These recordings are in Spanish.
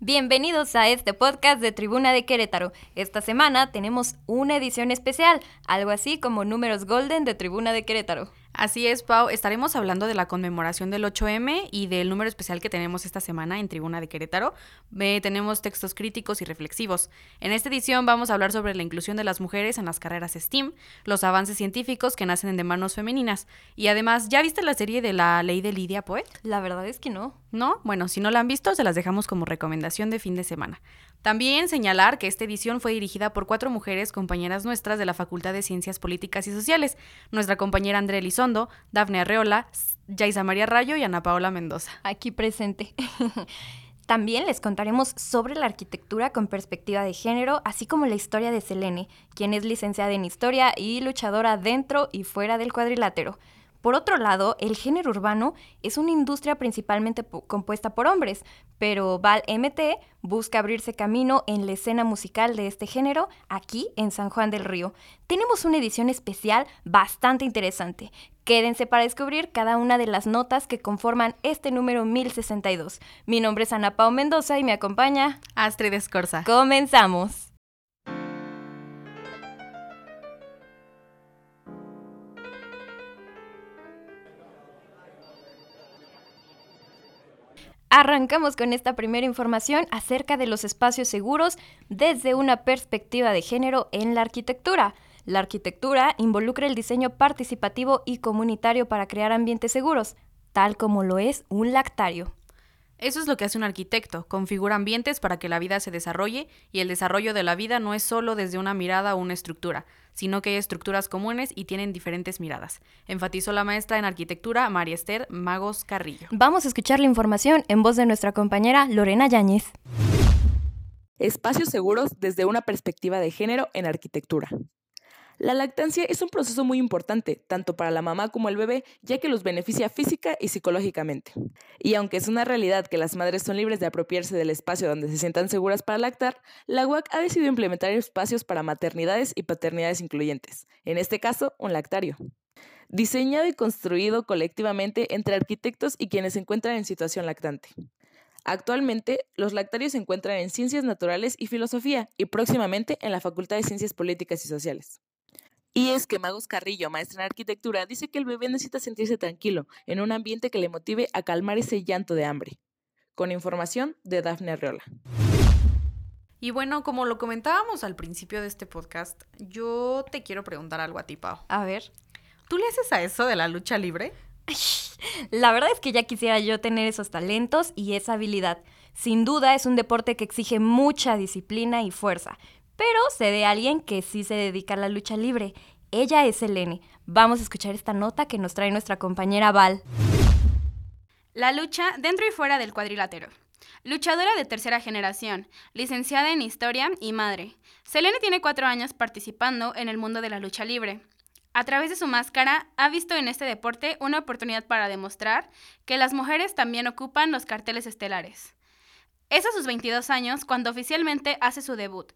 Bienvenidos a este podcast de Tribuna de Querétaro. Esta semana tenemos una edición especial, algo así como números golden de Tribuna de Querétaro. Así es, Pau. Estaremos hablando de la conmemoración del 8M y del número especial que tenemos esta semana en Tribuna de Querétaro. tenemos textos críticos y reflexivos. En esta edición vamos a hablar sobre la inclusión de las mujeres en las carreras STEAM, los avances científicos que nacen de manos femeninas. Y además, ¿ya viste la serie de la ley de Lidia Poet? La verdad es que no. ¿No? Bueno, si no la han visto, se las dejamos como recomendación de fin de semana. También señalar que esta edición fue dirigida por cuatro mujeres compañeras nuestras de la Facultad de Ciencias Políticas y Sociales, nuestra compañera Andrea Elizondo, Dafne Arreola, Yaisa María Rayo y Ana Paola Mendoza. Aquí presente. También les contaremos sobre la arquitectura con perspectiva de género, así como la historia de Selene, quien es licenciada en historia y luchadora dentro y fuera del cuadrilátero. Por otro lado, el género urbano es una industria principalmente compuesta por hombres, pero Val MT busca abrirse camino en la escena musical de este género aquí en San Juan del Río. Tenemos una edición especial bastante interesante. Quédense para descubrir cada una de las notas que conforman este número 1062. Mi nombre es Ana Pau Mendoza y me acompaña Astrid Escorza. Comenzamos. Arrancamos con esta primera información acerca de los espacios seguros desde una perspectiva de género en la arquitectura. La arquitectura involucra el diseño participativo y comunitario para crear ambientes seguros, tal como lo es un lactario. Eso es lo que hace un arquitecto, configura ambientes para que la vida se desarrolle y el desarrollo de la vida no es solo desde una mirada o una estructura, sino que hay estructuras comunes y tienen diferentes miradas. Enfatizó la maestra en arquitectura María Esther Magos Carrillo. Vamos a escuchar la información en voz de nuestra compañera Lorena Yáñez. Espacios seguros desde una perspectiva de género en arquitectura. La lactancia es un proceso muy importante, tanto para la mamá como el bebé, ya que los beneficia física y psicológicamente. Y aunque es una realidad que las madres son libres de apropiarse del espacio donde se sientan seguras para lactar, la UAC ha decidido implementar espacios para maternidades y paternidades incluyentes, en este caso, un lactario. Diseñado y construido colectivamente entre arquitectos y quienes se encuentran en situación lactante. Actualmente, los lactarios se encuentran en Ciencias Naturales y Filosofía y próximamente en la Facultad de Ciencias Políticas y Sociales. Y es que Magos Carrillo, maestra en arquitectura, dice que el bebé necesita sentirse tranquilo, en un ambiente que le motive a calmar ese llanto de hambre. Con información de Dafne Arreola. Y bueno, como lo comentábamos al principio de este podcast, yo te quiero preguntar algo a ti, Pau. A ver. ¿Tú le haces a eso de la lucha libre? La verdad es que ya quisiera yo tener esos talentos y esa habilidad. Sin duda es un deporte que exige mucha disciplina y fuerza, pero sé de alguien que sí se dedica a la lucha libre. Ella es Selene. Vamos a escuchar esta nota que nos trae nuestra compañera Val. La lucha dentro y fuera del cuadrilátero. Luchadora de tercera generación, licenciada en historia y madre. Selene tiene cuatro años participando en el mundo de la lucha libre. A través de su máscara, ha visto en este deporte una oportunidad para demostrar que las mujeres también ocupan los carteles estelares. Es a sus 22 años cuando oficialmente hace su debut,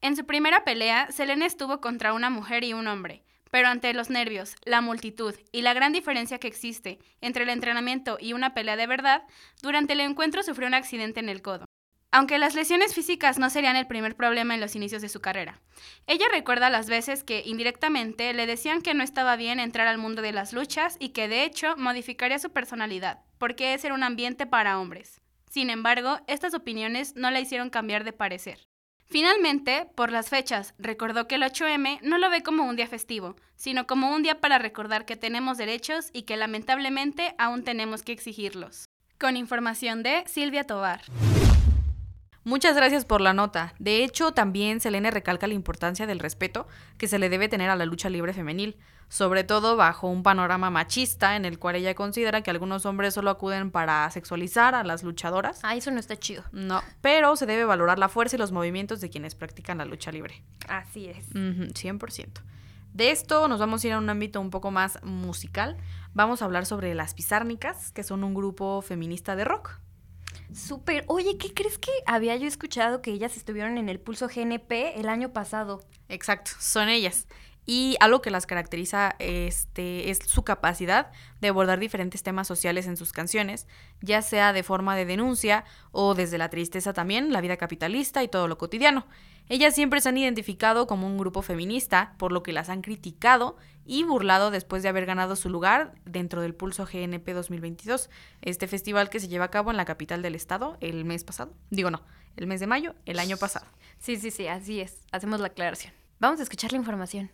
en su primera pelea, Selene estuvo contra una mujer y un hombre, pero ante los nervios, la multitud y la gran diferencia que existe entre el entrenamiento y una pelea de verdad, durante el encuentro sufrió un accidente en el codo. Aunque las lesiones físicas no serían el primer problema en los inicios de su carrera. Ella recuerda las veces que indirectamente le decían que no estaba bien entrar al mundo de las luchas y que de hecho modificaría su personalidad, porque ese era un ambiente para hombres. Sin embargo, estas opiniones no la hicieron cambiar de parecer. Finalmente, por las fechas, recordó que el 8M no lo ve como un día festivo, sino como un día para recordar que tenemos derechos y que lamentablemente aún tenemos que exigirlos. Con información de Silvia Tovar. Muchas gracias por la nota. De hecho, también Selene recalca la importancia del respeto que se le debe tener a la lucha libre femenil, sobre todo bajo un panorama machista en el cual ella considera que algunos hombres solo acuden para sexualizar a las luchadoras. Ah, eso no está chido. No, pero se debe valorar la fuerza y los movimientos de quienes practican la lucha libre. Así es. 100%. De esto nos vamos a ir a un ámbito un poco más musical. Vamos a hablar sobre las Pizárnicas, que son un grupo feminista de rock. Súper. Oye, ¿qué crees que había yo escuchado que ellas estuvieron en el Pulso GNP el año pasado? Exacto, son ellas. Y algo que las caracteriza este, es su capacidad de abordar diferentes temas sociales en sus canciones, ya sea de forma de denuncia o desde la tristeza también, la vida capitalista y todo lo cotidiano. Ellas siempre se han identificado como un grupo feminista, por lo que las han criticado y burlado después de haber ganado su lugar dentro del Pulso GNP 2022, este festival que se lleva a cabo en la capital del estado el mes pasado. Digo no, el mes de mayo, el año pasado. Sí, sí, sí, así es. Hacemos la aclaración. Vamos a escuchar la información.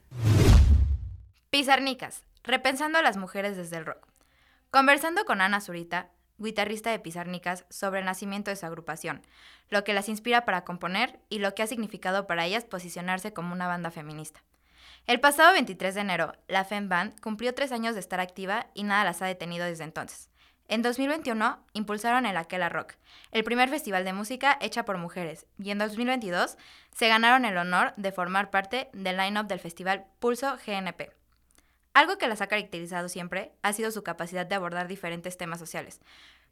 Pizarnicas, repensando a las mujeres desde el rock. Conversando con Ana Zurita, guitarrista de Pizarnicas, sobre el nacimiento de su agrupación, lo que las inspira para componer y lo que ha significado para ellas posicionarse como una banda feminista. El pasado 23 de enero, la Fem Band cumplió tres años de estar activa y nada las ha detenido desde entonces. En 2021 impulsaron el Aquela Rock, el primer festival de música hecha por mujeres, y en 2022 se ganaron el honor de formar parte del line-up del festival Pulso GNP. Algo que las ha caracterizado siempre ha sido su capacidad de abordar diferentes temas sociales,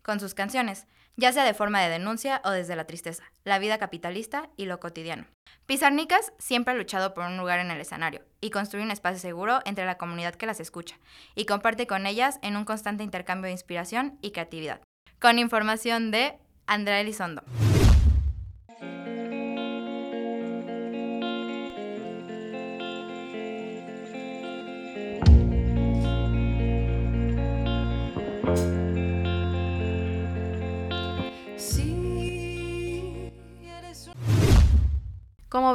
con sus canciones, ya sea de forma de denuncia o desde la tristeza, la vida capitalista y lo cotidiano. Pizarnicas siempre ha luchado por un lugar en el escenario y construir un espacio seguro entre la comunidad que las escucha y comparte con ellas en un constante intercambio de inspiración y creatividad. Con información de Andrea Elizondo.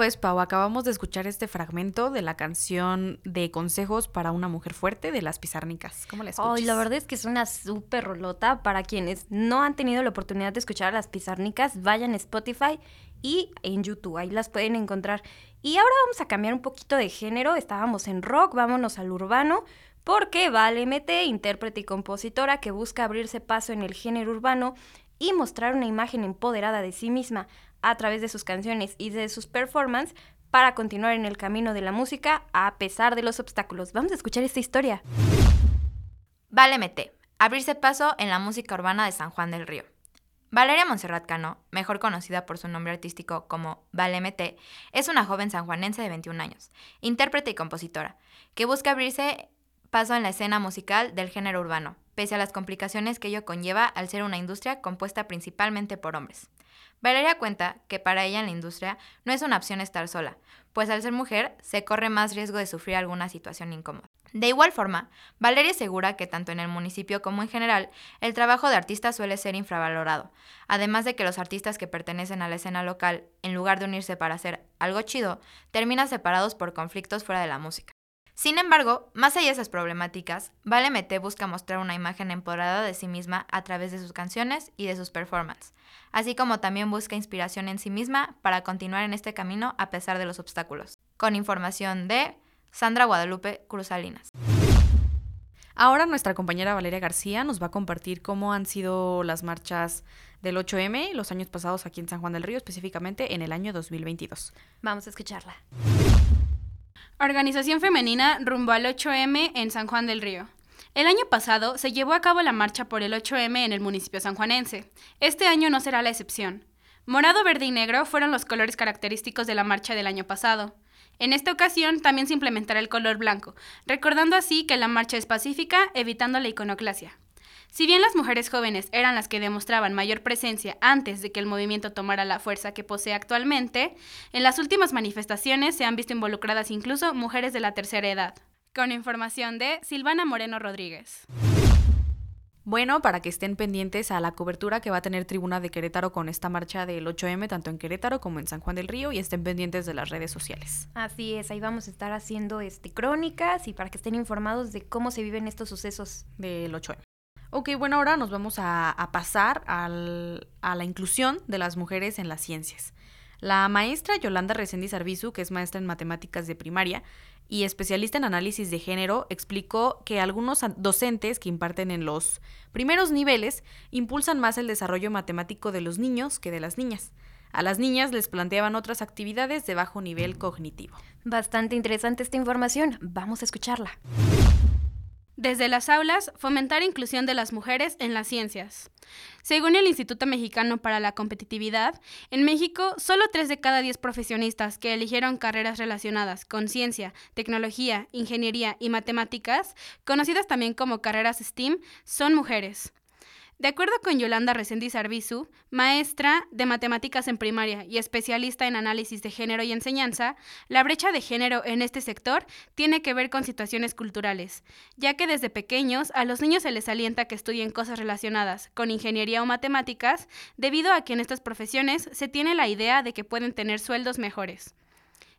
Ves, Pau? Acabamos de escuchar este fragmento de la canción de Consejos para una mujer fuerte de las Pizarnicas. ¿Cómo la escuchas? Ay, la verdad es que es una súper rolota. Para quienes no han tenido la oportunidad de escuchar a las Pizarnicas, vayan a Spotify y en YouTube. Ahí las pueden encontrar. Y ahora vamos a cambiar un poquito de género. Estábamos en rock, vámonos al urbano. Porque Vale MT, intérprete y compositora que busca abrirse paso en el género urbano y mostrar una imagen empoderada de sí misma a través de sus canciones y de sus performances para continuar en el camino de la música a pesar de los obstáculos. Vamos a escuchar esta historia. Vale Mete, abrirse paso en la música urbana de San Juan del Río. Valeria Monserrat Cano, mejor conocida por su nombre artístico como Vale Mete, es una joven sanjuanense de 21 años, intérprete y compositora, que busca abrirse paso en la escena musical del género urbano, pese a las complicaciones que ello conlleva al ser una industria compuesta principalmente por hombres. Valeria cuenta que para ella en la industria no es una opción estar sola, pues al ser mujer se corre más riesgo de sufrir alguna situación incómoda. De igual forma, Valeria asegura que tanto en el municipio como en general, el trabajo de artista suele ser infravalorado, además de que los artistas que pertenecen a la escena local, en lugar de unirse para hacer algo chido, terminan separados por conflictos fuera de la música. Sin embargo, más allá de esas problemáticas, Vale Mete busca mostrar una imagen empoderada de sí misma a través de sus canciones y de sus performances, así como también busca inspiración en sí misma para continuar en este camino a pesar de los obstáculos. Con información de Sandra Guadalupe Cruzalinas. Ahora nuestra compañera Valeria García nos va a compartir cómo han sido las marchas del 8M los años pasados aquí en San Juan del Río, específicamente en el año 2022. Vamos a escucharla. Organización femenina rumbo al 8M en San Juan del Río. El año pasado se llevó a cabo la marcha por el 8M en el municipio sanjuanense. Este año no será la excepción. Morado, verde y negro fueron los colores característicos de la marcha del año pasado. En esta ocasión también se implementará el color blanco, recordando así que la marcha es pacífica, evitando la iconoclasia. Si bien las mujeres jóvenes eran las que demostraban mayor presencia antes de que el movimiento tomara la fuerza que posee actualmente, en las últimas manifestaciones se han visto involucradas incluso mujeres de la tercera edad. Con información de Silvana Moreno Rodríguez. Bueno, para que estén pendientes a la cobertura que va a tener Tribuna de Querétaro con esta marcha del 8M, tanto en Querétaro como en San Juan del Río, y estén pendientes de las redes sociales. Así es, ahí vamos a estar haciendo este, crónicas y para que estén informados de cómo se viven estos sucesos del 8M. Ok, bueno, ahora nos vamos a, pasar a la inclusión de las mujeres en las ciencias. La maestra Yolanda Reséndiz Arbizu, que es maestra en matemáticas de primaria y especialista en análisis de género, explicó que algunos docentes que imparten en los primeros niveles impulsan más el desarrollo matemático de los niños que de las niñas. A las niñas les planteaban otras actividades de bajo nivel cognitivo. Bastante interesante esta información. Vamos a escucharla. Desde las aulas, fomentar inclusión de las mujeres en las ciencias. Según el Instituto Mexicano para la Competitividad, en México solo 3 de cada 10 profesionistas que eligieron carreras relacionadas con ciencia, tecnología, ingeniería y matemáticas, conocidas también como carreras STEAM, son mujeres. De acuerdo con Yolanda Reséndiz Arbizu, maestra de matemáticas en primaria y especialista en análisis de género y enseñanza, la brecha de género en este sector tiene que ver con situaciones culturales, ya que desde pequeños a los niños se les alienta que estudien cosas relacionadas con ingeniería o matemáticas, debido a que en estas profesiones se tiene la idea de que pueden tener sueldos mejores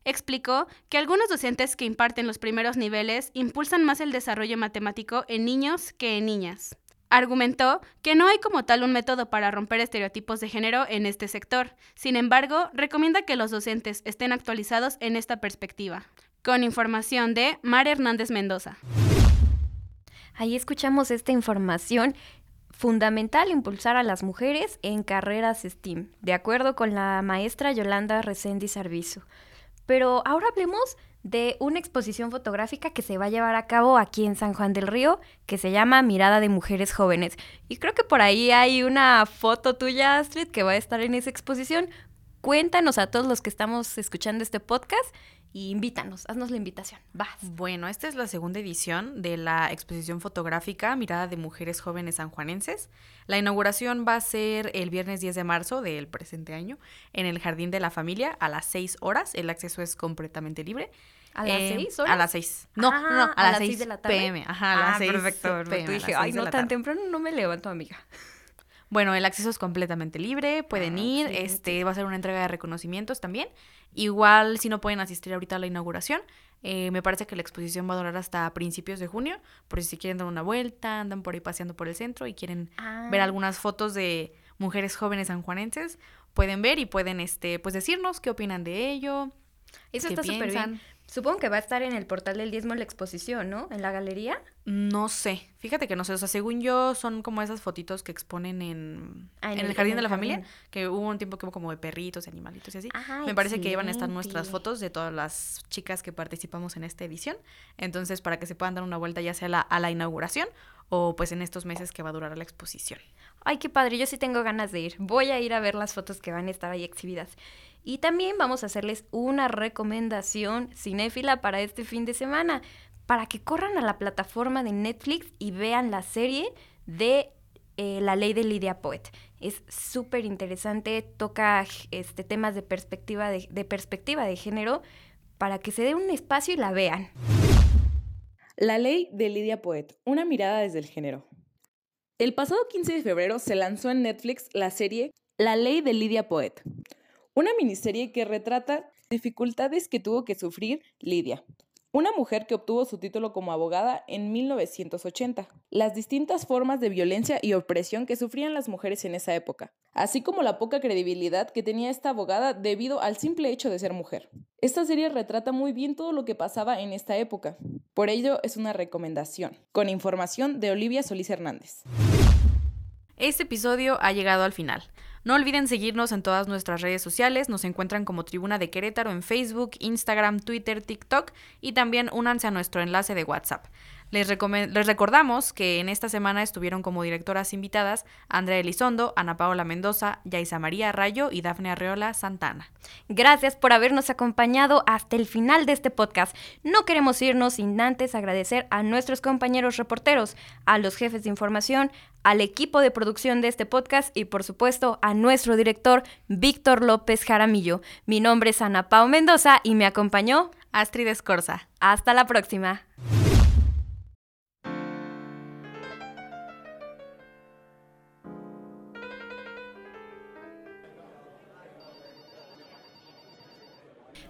explicó que algunos docentes que imparten los primeros niveles impulsan más el desarrollo matemático en niños que en niñas. Argumentó que no hay como tal un método para romper estereotipos de género en este sector. Sin embargo, recomienda que los docentes estén actualizados en esta perspectiva. Con información de Mar Hernández Mendoza. Ahí escuchamos esta información. Fundamental impulsar a las mujeres en carreras STEAM, de acuerdo con la maestra Yolanda Reséndiz Sarvizo. Pero ahora hablemos de una exposición fotográfica que se va a llevar a cabo aquí en San Juan del Río, que se llama Mirada de Mujeres Jóvenes. Y creo que por ahí hay una foto tuya, Astrid, que va a estar en esa exposición. Cuéntanos a todos los que estamos escuchando este podcast y invítanos, haznos la invitación. Vas. Bueno, esta es la segunda edición de la exposición fotográfica Mirada de Mujeres Jóvenes Sanjuanenses. La inauguración va a ser el viernes 10 de marzo del presente año en el Jardín de la Familia a las 6 horas. El acceso es completamente libre. ¿A las Eh, 6 horas? A las 6. No, Ah, no, no, a, a las las 6 seis de la tarde. pm. Ajá, a las ah, 6 perfecto, perfecto. PM, a Dije, ay, no tan tarde". temprano no me levanto, amiga. Bueno, el acceso es completamente libre, pueden Ah, ir, este va a ser una entrega de reconocimientos también. Igual si no pueden asistir ahorita a la inauguración, eh, me parece que la exposición va a durar hasta principios de junio, por si quieren dar una vuelta, andan por ahí paseando por el centro y quieren Ah. ver algunas fotos de mujeres jóvenes sanjuanenses, pueden ver y pueden este pues decirnos qué opinan de ello. Eso está súper bien. Supongo que va a estar en el portal del diezmo la exposición, ¿no? En la galería. No sé, fíjate que no sé, o sea, según yo son como esas fotitos que exponen en, Ah, en en el, jardín en de la familia, que hubo un tiempo que hubo como de perritos y animalitos y así. Ah, Me parece que iban a estar nuestras fotos de todas las chicas que participamos en esta edición, entonces para que se puedan dar una vuelta ya sea la, a la inauguración o pues en estos meses que va a durar la exposición. Ay, qué padre, yo sí tengo ganas de ir. Voy a ir a ver las fotos que van a estar ahí exhibidas. Y también vamos a hacerles una recomendación cinéfila para este fin de semana, para que corran a la plataforma de Netflix y vean la serie de eh, La Ley de Lydia Poet. Es súper interesante, toca este, temas de perspectiva de, de perspectiva de género, para que se dé un espacio y la vean. La ley de Lidia Poet, una mirada desde el género. El pasado 15 de febrero se lanzó en Netflix la serie La ley de Lidia Poet, una miniserie que retrata dificultades que tuvo que sufrir Lidia, una mujer que obtuvo su título como abogada en 1980, las distintas formas de violencia y opresión que sufrían las mujeres en esa época, así como la poca credibilidad que tenía esta abogada debido al simple hecho de ser mujer. Esta serie retrata muy bien todo lo que pasaba en esta época, por ello es una recomendación, con información de Olivia Solís Hernández. Este episodio ha llegado al final. No olviden seguirnos en todas nuestras redes sociales, nos encuentran como Tribuna de Querétaro en Facebook, Instagram, Twitter, TikTok y también únanse a nuestro enlace de WhatsApp. Les, recordamos que en esta semana estuvieron como directoras invitadas Andrea Elizondo, Ana Paola Mendoza, Yaisa María Rayo y Dafne Arreola Santana. Gracias por habernos acompañado hasta el final de este podcast. No queremos irnos sin antes agradecer a nuestros compañeros reporteros, a los jefes de información, al equipo de producción de este podcast y por supuesto a nuestro director Víctor López Jaramillo. Mi nombre es Ana Pao Mendoza y me acompañó. Astrid Escorza. Hasta la próxima.